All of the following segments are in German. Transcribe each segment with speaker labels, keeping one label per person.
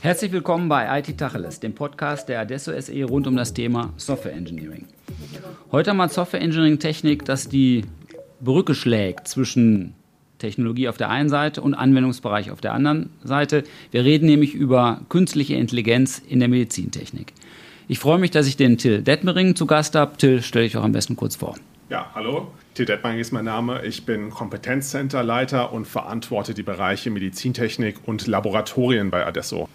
Speaker 1: Herzlich willkommen bei IT Tacheles, dem Podcast der Adesso SE rund um das Thema Software Engineering. Heute haben wir Software Engineering Technik, das die Brücke schlägt zwischen Technologie auf der einen Seite und Anwendungsbereich auf der anderen Seite. Wir reden nämlich über künstliche Intelligenz in der Medizintechnik. Ich freue mich, dass ich den Till Detmering zu Gast habe. Till, stelle ich auch am besten kurz vor.
Speaker 2: Ja, hallo. Till Detmering ist mein Name. Ich bin Kompetenzcenterleiter und verantworte die Bereiche Medizintechnik und Laboratorien bei Adesso.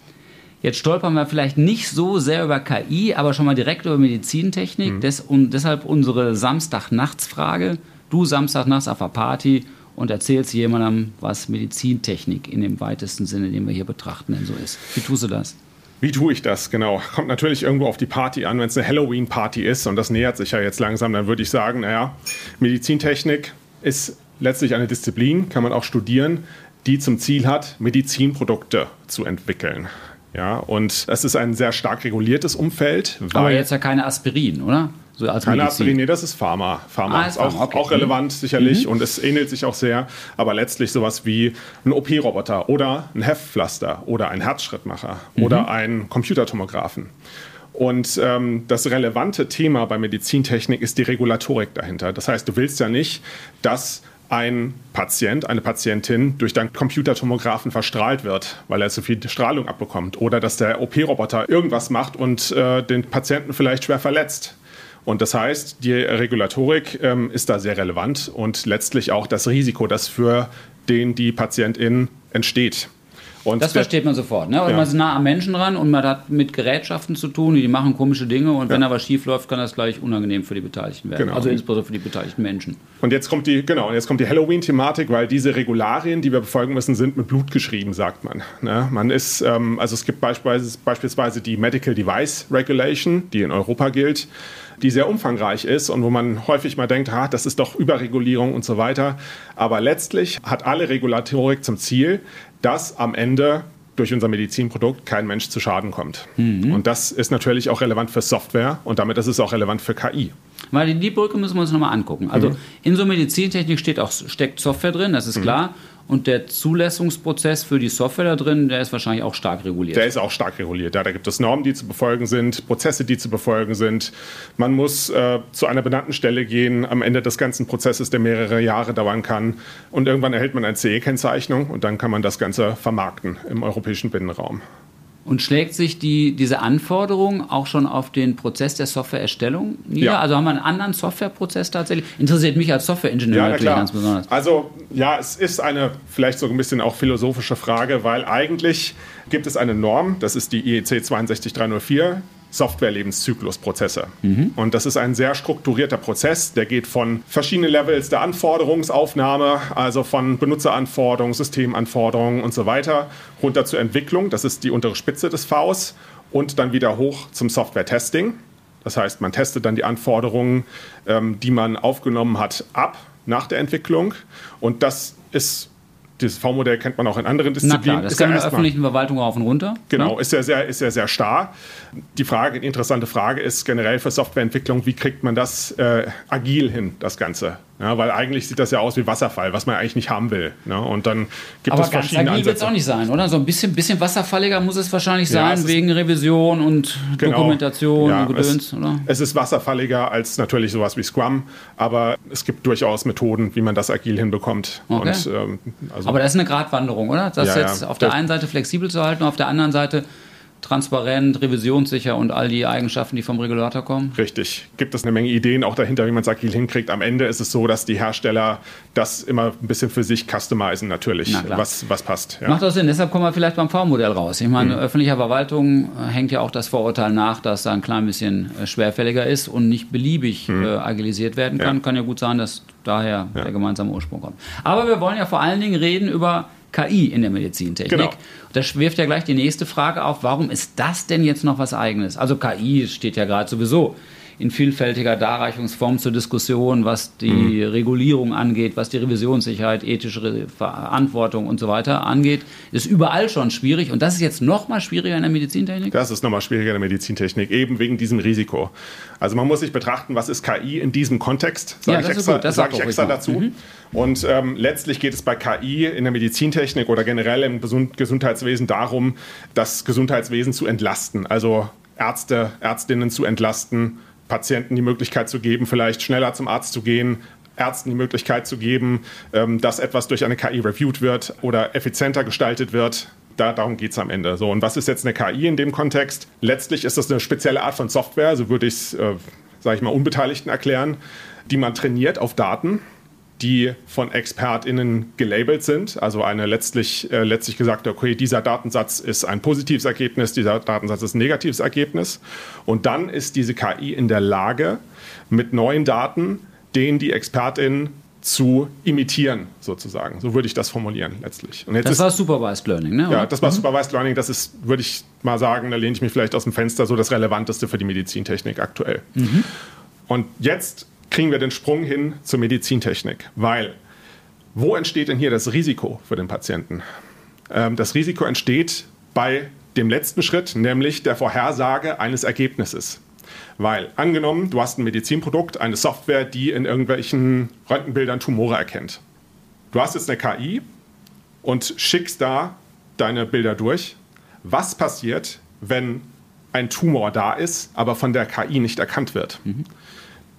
Speaker 1: Jetzt stolpern wir vielleicht nicht so sehr über KI, aber schon mal direkt über Medizintechnik. Mhm. Des, und deshalb unsere Samstagnachtsfrage. Du Samstagnachts auf der Party und erzählst jemandem, was Medizintechnik in dem weitesten Sinne, den wir hier betrachten, denn so ist. Wie tust du das?
Speaker 2: Wie tue ich das? Genau. Kommt natürlich irgendwo auf die Party an. Wenn es eine Halloween-Party ist, und das nähert sich ja jetzt langsam, dann würde ich sagen, naja, Medizintechnik ist letztlich eine Disziplin, kann man auch studieren, die zum Ziel hat, Medizinprodukte zu entwickeln. Ja, und das ist ein sehr stark reguliertes Umfeld.
Speaker 1: Aber jetzt ja keine Aspirin, oder?
Speaker 2: So als Keine Aspirin, nee, das ist Pharma. Pharma ah, ist auch, okay. auch, relevant, sicherlich, mhm. und es ähnelt sich auch sehr, aber letztlich sowas wie ein OP-Roboter oder ein Heftpflaster oder ein Herzschrittmacher mhm. oder ein Computertomographen. Und ähm, das relevante Thema bei Medizintechnik ist die Regulatorik dahinter. Das heißt, du willst ja nicht, dass ein Patient, eine Patientin durch deinen Computertomographen verstrahlt wird, weil er zu viel Strahlung abbekommt. Oder dass der OP-Roboter irgendwas macht und äh, den Patienten vielleicht schwer verletzt. Und das heißt, die Regulatorik ähm, ist da sehr relevant und letztlich auch das Risiko, das für den die Patientin entsteht.
Speaker 1: Und das versteht man sofort. Ne? Und ja. Man ist nah am Menschen ran und man hat mit Gerätschaften zu tun, die machen komische Dinge und ja. wenn da was schief läuft, kann das gleich unangenehm für die Beteiligten werden. Genau. Also insbesondere für die beteiligten Menschen.
Speaker 2: Und jetzt kommt die, genau, jetzt kommt die Halloween-Thematik, weil diese Regularien, die wir befolgen müssen, sind mit Blut geschrieben, sagt man. Ne? Man ist, ähm, also es gibt beispielsweise, beispielsweise die Medical Device Regulation, die in Europa gilt die sehr umfangreich ist und wo man häufig mal denkt, ha, das ist doch Überregulierung und so weiter. Aber letztlich hat alle Regulatorik zum Ziel, dass am Ende durch unser Medizinprodukt kein Mensch zu Schaden kommt. Mhm. Und das ist natürlich auch relevant für Software und damit ist es auch relevant für KI.
Speaker 1: Weil die Brücke müssen wir uns nochmal angucken. Also mhm. in so Medizintechnik steht auch, steckt Software drin, das ist mhm. klar. Und der Zulassungsprozess für die Software da drin, der ist wahrscheinlich auch stark reguliert.
Speaker 2: Der ist auch stark reguliert. Ja, da gibt es Normen, die zu befolgen sind, Prozesse, die zu befolgen sind. Man muss äh, zu einer benannten Stelle gehen am Ende des ganzen Prozesses, der mehrere Jahre dauern kann. Und irgendwann erhält man eine CE-Kennzeichnung und dann kann man das Ganze vermarkten im europäischen Binnenraum.
Speaker 1: Und schlägt sich die, diese Anforderung auch schon auf den Prozess der Softwareerstellung nieder? Ja. Also haben wir einen anderen Softwareprozess tatsächlich? Interessiert mich als Softwareingenieur ja, natürlich ganz besonders.
Speaker 2: Also ja, es ist eine vielleicht so ein bisschen auch philosophische Frage, weil eigentlich gibt es eine Norm, das ist die IEC 62304, Software-Lebenszyklusprozesse. Mhm. Und das ist ein sehr strukturierter Prozess, der geht von verschiedenen Levels der Anforderungsaufnahme, also von Benutzeranforderungen, Systemanforderungen und so weiter, runter zur Entwicklung, das ist die untere Spitze des Vs, und dann wieder hoch zum Software-Testing. Das heißt, man testet dann die Anforderungen, ähm, die man aufgenommen hat, ab nach der Entwicklung. Und das ist dieses V-Modell kennt man auch in anderen Disziplinen. Na klar,
Speaker 1: das ist kann ja in der öffentlichen Verwaltung rauf und runter.
Speaker 2: Genau, ne? ist ja sehr, ist ja sehr starr. Die Frage, die interessante Frage ist generell für Softwareentwicklung, wie kriegt man das äh, agil hin, das Ganze? Ja, weil eigentlich sieht das ja aus wie Wasserfall, was man eigentlich nicht haben will. Ne? Und dann gibt
Speaker 1: Aber
Speaker 2: es verschiedene
Speaker 1: ganz agil wird es auch nicht sein, oder? So ein bisschen, bisschen wasserfalliger muss es wahrscheinlich sein, ja, wegen Revision und genau, Dokumentation ja, und Gedöns,
Speaker 2: es, oder? Es ist wasserfalliger als natürlich sowas wie Scrum, aber es gibt durchaus Methoden, wie man das agil hinbekommt.
Speaker 1: Okay. Und, ähm, also aber das ist eine Gratwanderung, oder? Das jetzt auf der einen Seite flexibel zu halten, auf der anderen Seite transparent, revisionssicher und all die Eigenschaften, die vom Regulator kommen?
Speaker 2: Richtig. Gibt es eine Menge Ideen auch dahinter, wie man es agil hinkriegt. Am Ende ist es so, dass die Hersteller das immer ein bisschen für sich customizen natürlich, was, was passt.
Speaker 1: Ja. Macht das Sinn. Deshalb kommen wir vielleicht beim V-Modell raus. Ich meine, mhm. öffentlicher Verwaltung äh, hängt ja auch das Vorurteil nach, dass da ein klein bisschen äh, schwerfälliger ist und nicht beliebig mhm. äh, agilisiert werden kann. Ja. Kann ja gut sein, dass daher ja. der gemeinsame Ursprung kommt. Aber wir wollen ja vor allen Dingen reden über KI in der Medizintechnik. Genau. Das wirft ja gleich die nächste Frage auf, warum ist das denn jetzt noch was eigenes? Also KI steht ja gerade sowieso in vielfältiger Darreichungsform zur Diskussion, was die mhm. Regulierung angeht, was die Revisionssicherheit, ethische Verantwortung und so weiter angeht. Ist überall schon schwierig und das ist jetzt noch mal schwieriger in der Medizintechnik?
Speaker 2: Das ist noch mal schwieriger in der Medizintechnik, eben wegen diesem Risiko. Also man muss sich betrachten, was ist KI in diesem Kontext, sage ja, ich extra, sag ich extra dazu. Mhm. Und ähm, letztlich geht es bei KI in der Medizintechnik oder generell im Gesundheitswesen darum, das Gesundheitswesen zu entlasten. Also Ärzte, Ärztinnen zu entlasten, Patienten die Möglichkeit zu geben, vielleicht schneller zum Arzt zu gehen, Ärzten die Möglichkeit zu geben, ähm, dass etwas durch eine KI reviewed wird oder effizienter gestaltet wird. Da, darum geht es am Ende. So, und was ist jetzt eine KI in dem Kontext? Letztlich ist das eine spezielle Art von Software, so würde ich es, äh, sage ich mal, Unbeteiligten erklären, die man trainiert auf Daten die von ExpertInnen gelabelt sind. Also eine letztlich, äh, letztlich gesagt, okay, dieser Datensatz ist ein positives Ergebnis, dieser Datensatz ist ein negatives Ergebnis. Und dann ist diese KI in der Lage, mit neuen Daten, den die ExpertInnen zu imitieren, sozusagen. So würde ich das formulieren letztlich.
Speaker 1: das
Speaker 2: ist,
Speaker 1: war Supervised Learning, ne?
Speaker 2: Ja, das war mhm. Supervised Learning. Das ist, würde ich mal sagen, da lehne ich mich vielleicht aus dem Fenster, so das Relevanteste für die Medizintechnik aktuell. Mhm. Und jetzt kriegen wir den Sprung hin zur Medizintechnik. Weil, wo entsteht denn hier das Risiko für den Patienten? Ähm, das Risiko entsteht bei dem letzten Schritt, nämlich der Vorhersage eines Ergebnisses. Weil, angenommen, du hast ein Medizinprodukt, eine Software, die in irgendwelchen Röntgenbildern Tumore erkennt. Du hast jetzt eine KI und schickst da deine Bilder durch. Was passiert, wenn ein Tumor da ist, aber von der KI nicht erkannt wird? Mhm.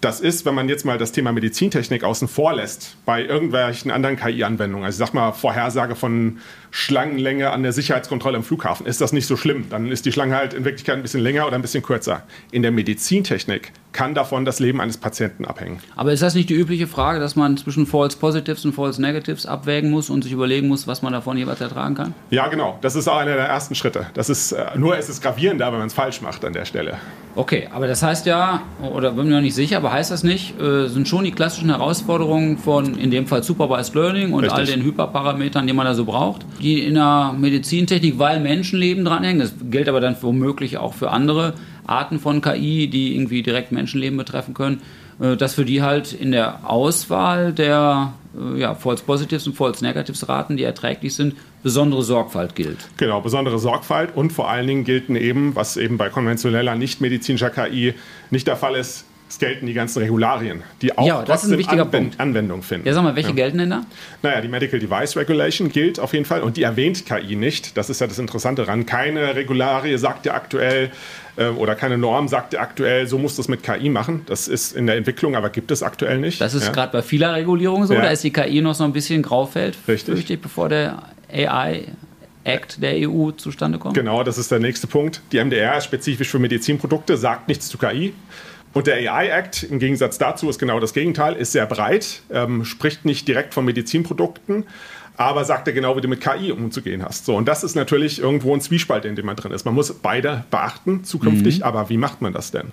Speaker 2: Das ist, wenn man jetzt mal das Thema Medizintechnik außen vor lässt, bei irgendwelchen anderen KI-Anwendungen, also sag mal Vorhersage von Schlangenlänge an der Sicherheitskontrolle im Flughafen, ist das nicht so schlimm. Dann ist die Schlange halt in Wirklichkeit ein bisschen länger oder ein bisschen kürzer. In der Medizintechnik kann davon das Leben eines Patienten abhängen.
Speaker 1: Aber ist das nicht die übliche Frage, dass man zwischen False Positives und False Negatives abwägen muss und sich überlegen muss, was man davon jeweils ertragen kann?
Speaker 2: Ja, genau. Das ist auch einer der ersten Schritte. Das ist, äh, nur ist es gravierender, wenn man es falsch macht an der Stelle.
Speaker 1: Okay, aber das heißt ja, oder bin mir noch nicht sicher, aber heißt das nicht, äh, sind schon die klassischen Herausforderungen von in dem Fall Supervised Learning und Richtig. all den Hyperparametern, die man da so braucht, die in der Medizintechnik, weil Menschenleben dranhängen, das gilt aber dann womöglich auch für andere Arten von KI, die irgendwie direkt Menschenleben betreffen können, äh, dass für die halt in der Auswahl der äh, ja, False Positives und False Negatives Raten, die erträglich sind, besondere Sorgfalt gilt.
Speaker 2: Genau, besondere Sorgfalt. Und vor allen Dingen gilt eben, was eben bei konventioneller nicht-medizinischer KI nicht der Fall ist, es gelten die ganzen Regularien, die auch ja, trotzdem Anwend Anwendung finden.
Speaker 1: Ja, sag mal, welche ja. gelten denn da?
Speaker 2: Naja, die Medical Device Regulation gilt auf jeden Fall und die erwähnt KI nicht. Das ist ja das Interessante daran. Keine Regularie sagt ja aktuell äh, oder keine Norm sagt ja aktuell, so muss das mit KI machen. Das ist in der Entwicklung, aber gibt es aktuell nicht.
Speaker 1: Das ist ja. gerade bei vieler Regulierung so. Da ist die KI noch so ein bisschen Graufeld,
Speaker 2: Richtig. Fürchtig,
Speaker 1: bevor der AI Act der EU zustande kommt?
Speaker 2: Genau, das ist der nächste Punkt. Die MDR ist spezifisch für Medizinprodukte, sagt nichts zu KI. Und der AI Act, im Gegensatz dazu, ist genau das Gegenteil, ist sehr breit, ähm, spricht nicht direkt von Medizinprodukten, aber sagt dir genau, wie du mit KI umzugehen hast. So, und das ist natürlich irgendwo ein Zwiespalt, in dem man drin ist. Man muss beide beachten zukünftig, mhm. aber wie macht man das denn?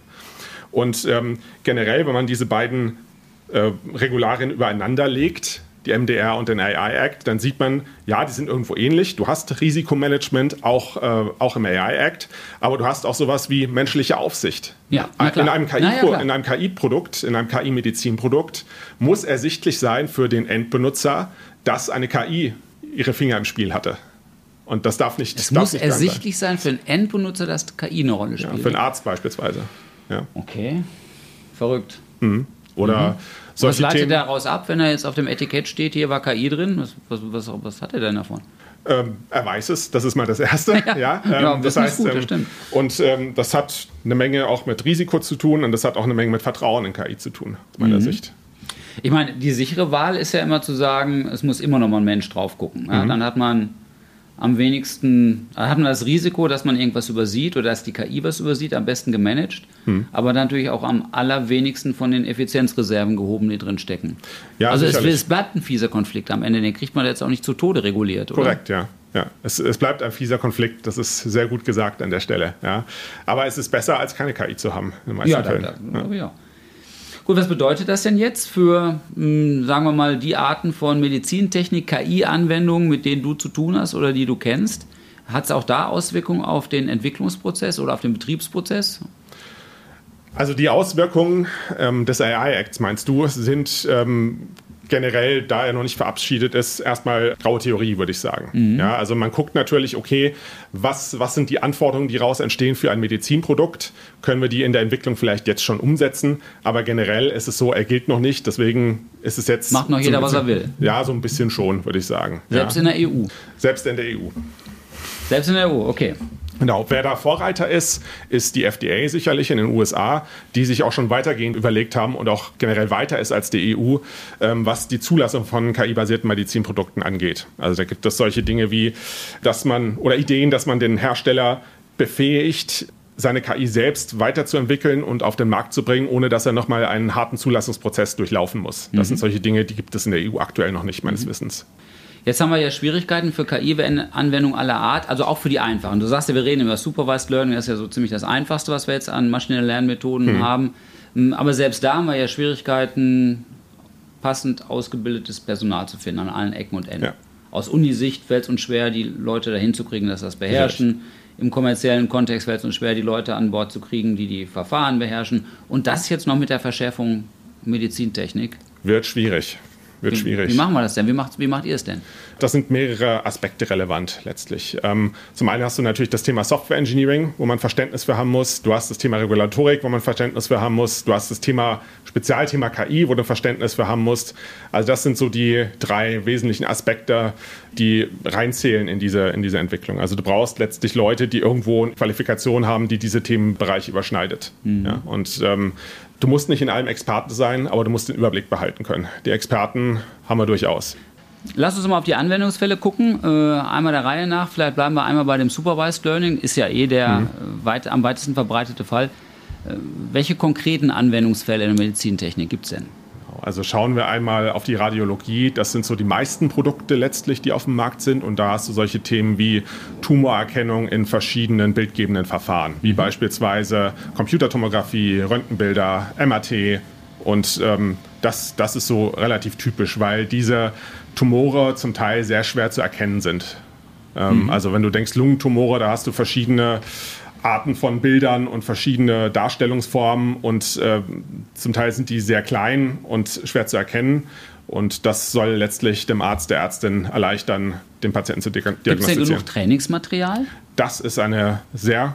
Speaker 2: Und ähm, generell, wenn man diese beiden äh, Regularien übereinander legt, die MDR und den AI Act, dann sieht man, ja, die sind irgendwo ähnlich. Du hast Risikomanagement auch, äh, auch im AI Act, aber du hast auch sowas wie menschliche Aufsicht.
Speaker 1: Ja,
Speaker 2: in einem KI-Produkt, in einem KI-Medizinprodukt muss ersichtlich sein für den Endbenutzer, dass eine KI ihre Finger im Spiel hatte. Und das darf nicht.
Speaker 1: Es muss nicht ersichtlich sein. sein für den Endbenutzer, dass KI eine Rolle spielt.
Speaker 2: Ja, für einen Arzt beispielsweise. Ja.
Speaker 1: Okay. Verrückt.
Speaker 2: Mhm. Oder mhm.
Speaker 1: Was leitet Themen, daraus ab, wenn er jetzt auf dem Etikett steht, hier war KI drin? Was, was, was, was hat er denn davon?
Speaker 2: Ähm, er weiß es, das ist mal das Erste. ja, ja, ähm, ja das, heißt, gut, das ähm, und ähm, das hat eine Menge auch mit Risiko zu tun und das hat auch eine Menge mit Vertrauen in KI zu tun, aus meiner mhm. Sicht.
Speaker 1: Ich meine, die sichere Wahl ist ja immer zu sagen, es muss immer noch mal ein Mensch drauf gucken. Ja, mhm. Dann hat man am wenigsten, hat man das Risiko, dass man irgendwas übersieht oder dass die KI was übersieht, am besten gemanagt, hm. aber natürlich auch am allerwenigsten von den Effizienzreserven gehoben, die drin stecken. Ja, also es, es, bleibt ein fieser Konflikt am Ende, den kriegt man jetzt auch nicht zu Tode reguliert,
Speaker 2: oder? Korrekt, ja. Ja, es, es, bleibt ein fieser Konflikt, das ist sehr gut gesagt an der Stelle. Ja. Aber es ist besser, als keine KI zu haben, in den meisten
Speaker 1: ja, Fällen. Da, da, ja. ja. Gut, was bedeutet das denn jetzt für, hm, sagen wir mal, die Arten von Medizintechnik, KI-Anwendungen, mit denen du zu tun hast oder die du kennst? Hat es auch da Auswirkungen auf den Entwicklungsprozess oder auf den Betriebsprozess?
Speaker 2: Also die Auswirkungen ähm, des AI-Acts, meinst du, sind ähm, generell, da er noch nicht verabschiedet ist, erstmal graue Theorie, würde ich sagen. Mhm. Ja, also man guckt natürlich, okay, was, was sind die Anforderungen, die daraus entstehen für ein Medizinprodukt? Können wir die in der Entwicklung vielleicht jetzt schon umsetzen? Aber generell ist es so, er gilt noch nicht, deswegen ist es jetzt.
Speaker 1: Macht noch jeder, bisschen, was er will.
Speaker 2: Ja, so ein bisschen schon, würde ich sagen.
Speaker 1: Selbst
Speaker 2: ja.
Speaker 1: in der EU.
Speaker 2: Selbst in der EU.
Speaker 1: Selbst in der EU, okay.
Speaker 2: Genau, wer da Vorreiter ist, ist die FDA sicherlich in den USA, die sich auch schon weitergehend überlegt haben und auch generell weiter ist als die EU, ähm, was die Zulassung von KI-basierten Medizinprodukten angeht. Also da gibt es solche Dinge wie, dass man oder Ideen, dass man den Hersteller befähigt, seine KI selbst weiterzuentwickeln und auf den Markt zu bringen, ohne dass er nochmal einen harten Zulassungsprozess durchlaufen muss. Das mhm. sind solche Dinge, die gibt es in der EU aktuell noch nicht, meines mhm. Wissens.
Speaker 1: Jetzt haben wir ja Schwierigkeiten für KI-Anwendungen aller Art, also auch für die einfachen. Du sagst ja, wir reden über Supervised Learning, das ist ja so ziemlich das Einfachste, was wir jetzt an maschinellen Lernmethoden hm. haben. Hm, aber selbst da haben wir ja Schwierigkeiten, passend ausgebildetes Personal zu finden an allen Ecken und Enden. Ja. Aus Unisicht fällt es uns schwer, die Leute dahin zu kriegen, dass das beherrschen. Im kommerziellen Kontext fällt es uns schwer, die Leute an Bord zu kriegen, die die Verfahren beherrschen. Und das jetzt noch mit der Verschärfung Medizintechnik.
Speaker 2: Wird schwierig wird
Speaker 1: wie,
Speaker 2: schwierig.
Speaker 1: Wie machen wir das denn? Wie macht, wie macht ihr es denn?
Speaker 2: Das sind mehrere Aspekte relevant letztlich. Ähm, zum einen hast du natürlich das Thema Software Engineering, wo man Verständnis für haben muss. Du hast das Thema Regulatorik, wo man Verständnis für haben muss. Du hast das Thema Spezialthema KI, wo du Verständnis für haben musst. Also das sind so die drei wesentlichen Aspekte, die reinzählen in diese, in diese Entwicklung. Also du brauchst letztlich Leute, die irgendwo eine Qualifikation haben, die diese Themenbereiche überschneidet. Mhm. Ja, und ähm, Du musst nicht in allem Experte sein, aber du musst den Überblick behalten können. Die Experten haben wir durchaus.
Speaker 1: Lass uns mal auf die Anwendungsfälle gucken. Äh, einmal der Reihe nach. Vielleicht bleiben wir einmal bei dem Supervised Learning. Ist ja eh der mhm. weit, am weitesten verbreitete Fall. Äh, welche konkreten Anwendungsfälle in der Medizintechnik gibt es denn?
Speaker 2: Also schauen wir einmal auf die Radiologie. Das sind so die meisten Produkte letztlich, die auf dem Markt sind. Und da hast du solche Themen wie Tumorerkennung in verschiedenen bildgebenden Verfahren, wie beispielsweise Computertomographie, Röntgenbilder, MRT. Und ähm, das, das ist so relativ typisch, weil diese Tumore zum Teil sehr schwer zu erkennen sind. Ähm, mhm. Also wenn du denkst Lungentumore, da hast du verschiedene Arten von Bildern und verschiedene Darstellungsformen und äh, zum Teil sind die sehr klein und schwer zu erkennen. Und das soll letztlich dem Arzt, der Ärztin erleichtern, den Patienten zu diagnostizieren. Gibt es denn genug
Speaker 1: Trainingsmaterial?
Speaker 2: Das ist eine sehr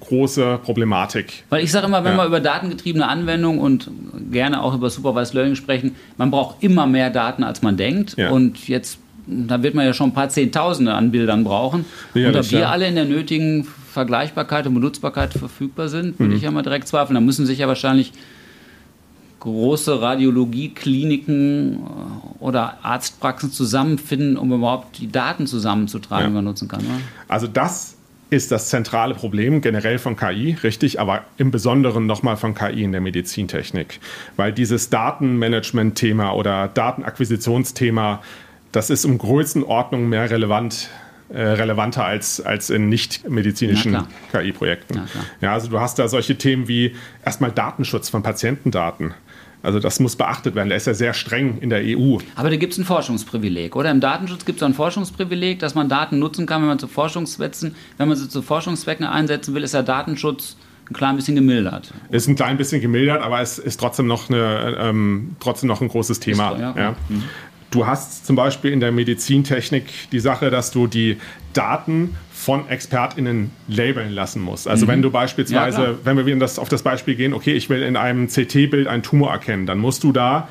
Speaker 2: große Problematik.
Speaker 1: Weil ich sage immer, wenn ja. wir über datengetriebene Anwendungen und gerne auch über Supervised Learning sprechen, man braucht immer mehr Daten, als man denkt. Ja. Und jetzt, da wird man ja schon ein paar Zehntausende an Bildern brauchen. Ja, und ob wir alle in der nötigen Vergleichbarkeit und Benutzbarkeit verfügbar sind, würde mhm. ich ja mal direkt zweifeln. Da müssen sich ja wahrscheinlich große Radiologiekliniken äh, oder Arztpraxen zusammenfinden, um überhaupt die Daten zusammenzutragen, ja. die man nutzen kann. Oder?
Speaker 2: Also das ist das zentrale Problem generell von KI, richtig, aber im Besonderen nochmal von KI in der Medizintechnik. Weil dieses Datenmanagement-Thema oder Datenakquisitionsthema, das ist um Größenordnung mehr relevant äh, relevanter als, als in nicht-medizinischen KI-Projekten. Ja, also du hast da solche Themen wie erstmal Datenschutz von Patientendaten. Also das muss beachtet werden. Der ist ja sehr streng in der EU.
Speaker 1: Aber da gibt es ein Forschungsprivileg, oder? Im Datenschutz gibt es ein Forschungsprivileg, dass man Daten nutzen kann, wenn man zu Forschungszwecken, wenn man sie zu Forschungszwecken einsetzen will, ist der Datenschutz ein klein bisschen gemildert.
Speaker 2: Ist ein klein bisschen gemildert, aber es ist trotzdem noch, eine, ähm, trotzdem noch ein großes Thema. Ist, ja, ja. Mhm. Du hast zum Beispiel in der Medizintechnik die Sache, dass du die Daten von ExpertInnen labeln lassen musst. Also mhm. wenn du beispielsweise, ja, wenn wir wieder das, auf das Beispiel gehen, okay, ich will in einem CT-Bild einen Tumor erkennen, dann musst du da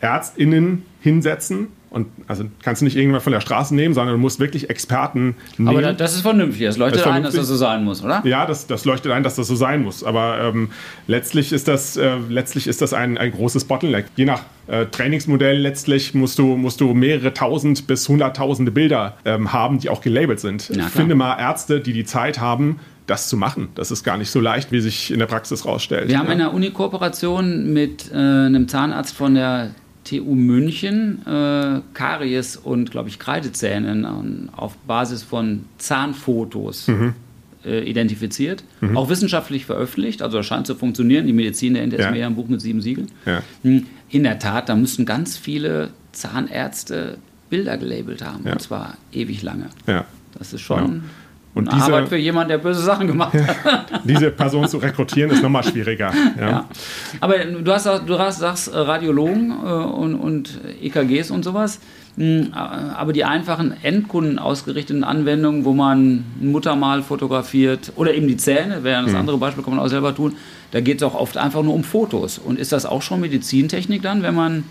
Speaker 2: ÄrztInnen hinsetzen und also kannst du nicht irgendwann von der Straße nehmen, sondern du musst wirklich Experten nehmen.
Speaker 1: Aber das ist vernünftig. Es leuchtet das ein, dass das so sein muss, oder?
Speaker 2: Ja, das, das leuchtet ein, dass das so sein muss. Aber ähm, letztlich ist das, äh, letztlich ist das ein, ein großes Bottleneck. Je nach äh, Trainingsmodell letztlich musst du, musst du mehrere tausend bis hunderttausende Bilder ähm, haben, die auch gelabelt sind. Ja, Finde mal Ärzte, die die Zeit haben, das zu machen. Das ist gar nicht so leicht, wie sich in der Praxis rausstellt.
Speaker 1: Wir haben ja. in der Uni-Kooperation mit äh, einem Zahnarzt von der TU München äh, Karies und, glaube ich, Kreidezähnen äh, auf Basis von Zahnfotos mhm. äh, identifiziert. Mhm. Auch wissenschaftlich veröffentlicht, also das scheint zu funktionieren. Die Medizin der ist ja. ein Buch mit sieben Siegeln. Ja. Hm, in der Tat, da müssten ganz viele Zahnärzte Bilder gelabelt haben, ja. und zwar ewig lange.
Speaker 2: Ja.
Speaker 1: Das ist schon. Und diese, Arbeit für jemanden, der böse Sachen gemacht hat.
Speaker 2: diese Person zu rekrutieren ist nochmal schwieriger. Ja. ja.
Speaker 1: Aber du hast, du hast sagst äh, Radiologen äh, und, und EKGs und sowas. Hm, aber die einfachen Endkunden ausgerichteten Anwendungen, wo man ein Muttermal fotografiert oder eben die Zähne, wäre das mhm. andere Beispiel, kann man auch selber tun, da geht es auch oft einfach nur um Fotos. Und ist das auch schon Medizintechnik dann, wenn man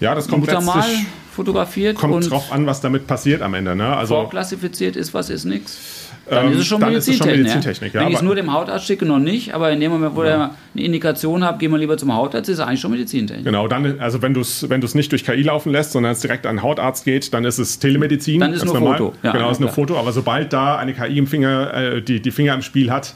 Speaker 2: ja, das kommt Muttermal
Speaker 1: fotografiert
Speaker 2: kommt drauf an, was damit passiert am Ende. Ne?
Speaker 1: Also vorklassifiziert ist was, ist nichts. Dann ähm, ist es schon Medizintechnik. Medizintechnik ja. Wenn ich es nur dem Hautarzt schicke, noch nicht, aber in dem Moment, wo ja. er eine Indikation hat, gehen wir lieber zum Hautarzt, ist es eigentlich schon Medizintechnik.
Speaker 2: Genau, dann, also wenn du es wenn nicht durch KI laufen lässt, sondern es direkt an den Hautarzt geht, dann ist es Telemedizin.
Speaker 1: Dann ist es nur normal. Foto.
Speaker 2: Ja, genau, ist nur Foto, aber sobald da eine KI im Finger, äh, die, die Finger im Spiel hat,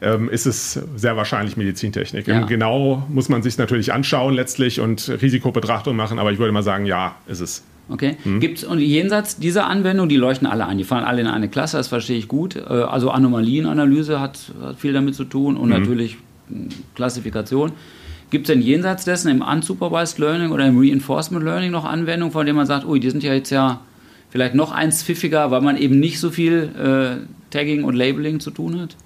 Speaker 2: ähm, ist es sehr wahrscheinlich Medizintechnik. Ja. Genau muss man sich natürlich anschauen letztlich und Risikobetrachtung machen, aber ich würde mal sagen, ja, ist es.
Speaker 1: Okay. Mhm. Gibt's, und jenseits dieser Anwendung, die leuchten alle ein, die fallen alle in eine Klasse, das verstehe ich gut. Äh, also Anomalienanalyse hat, hat viel damit zu tun und mhm. natürlich hm, Klassifikation. Gibt es denn jenseits dessen im Unsupervised Learning oder im Reinforcement Learning noch Anwendungen, von denen man sagt, ui, die sind ja jetzt ja vielleicht noch eins pfiffiger, weil man eben nicht so viel äh, Tagging und Labeling zu tun hat?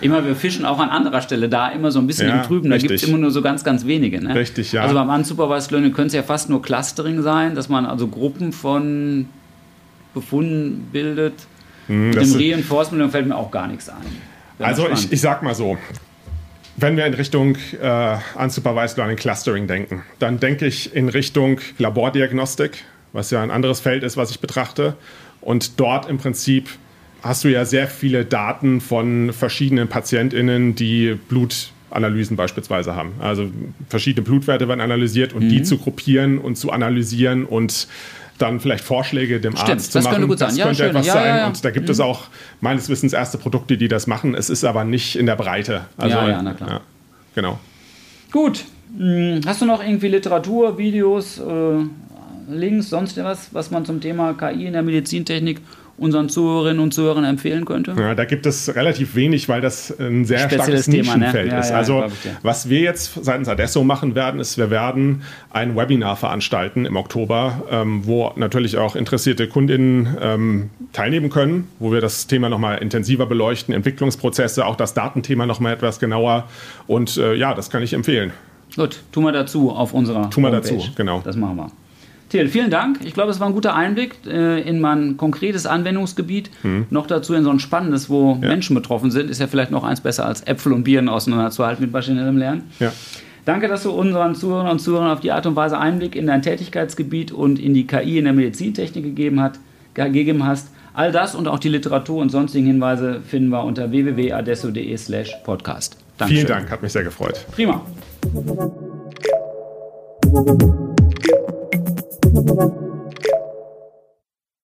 Speaker 1: Immer, wir fischen auch an anderer Stelle da immer so ein bisschen ja, im Trüben. Da gibt es immer nur so ganz, ganz wenige. Ne?
Speaker 2: Richtig, ja.
Speaker 1: Also beim Unsupervised Learning könnte es ja fast nur Clustering sein, dass man also Gruppen von Befunden bildet. Hm, Mit dem Reinforcement fällt mir auch gar nichts ein.
Speaker 2: also ich, ich sag mal so, wenn wir in Richtung äh, Unsupervised Learning Clustering denken, dann denke ich in Richtung Labordiagnostik, was ja ein anderes Feld ist, was ich betrachte. Und dort im Prinzip hast du ja sehr viele Daten von verschiedenen PatientInnen, die Blutanalysen beispielsweise haben. Also verschiedene Blutwerte werden analysiert und mhm. die zu gruppieren und zu analysieren und dann vielleicht Vorschläge dem
Speaker 1: Stimmt,
Speaker 2: Arzt zu machen.
Speaker 1: Könnte.
Speaker 2: Das
Speaker 1: ja,
Speaker 2: könnte
Speaker 1: schön.
Speaker 2: etwas
Speaker 1: ja,
Speaker 2: sein.
Speaker 1: Ja,
Speaker 2: und da gibt mhm. es auch meines Wissens erste Produkte, die das machen. Es ist aber nicht in der Breite. Also,
Speaker 1: ja, ja, na klar.
Speaker 2: genau.
Speaker 1: Gut. Hm, hast du noch irgendwie Literatur, Videos, äh, Links, sonst was, was man zum Thema KI in der Medizintechnik unseren Zuhörerinnen und Zuhörern empfehlen könnte?
Speaker 2: Ja, da gibt es relativ wenig, weil das ein sehr Spezielles starkes Thema, Nischenfeld ne? ja, ist. Ja, also ich, was wir jetzt seitens Adesso machen werden, ist, wir werden ein Webinar veranstalten im Oktober, ähm, wo natürlich auch interessierte Kundinnen ähm, teilnehmen können, wo wir das Thema nochmal intensiver beleuchten, Entwicklungsprozesse, auch das Datenthema nochmal etwas genauer. Und äh, ja, das kann ich empfehlen.
Speaker 1: Gut, tun wir dazu auf unserer
Speaker 2: Tun wir dazu, genau.
Speaker 1: Das machen wir. Till, vielen Dank. Ich glaube, es war ein guter Einblick äh, in mein konkretes Anwendungsgebiet. Hm. Noch dazu in so ein spannendes, wo ja. Menschen betroffen sind. Ist ja vielleicht noch eins besser, als Äpfel und Bieren auseinanderzuhalten mit maschinellem Lernen.
Speaker 2: Ja.
Speaker 1: Danke, dass du unseren Zuhörern und Zuhörern auf die Art und Weise Einblick in dein Tätigkeitsgebiet und in die KI in der Medizintechnik gegeben, hat, gegeben hast. All das und auch die Literatur und sonstigen Hinweise finden wir unter www.adesso.de slash podcast.
Speaker 2: Dankeschön. Vielen Dank, hat mich sehr gefreut.
Speaker 1: Prima. Thank you.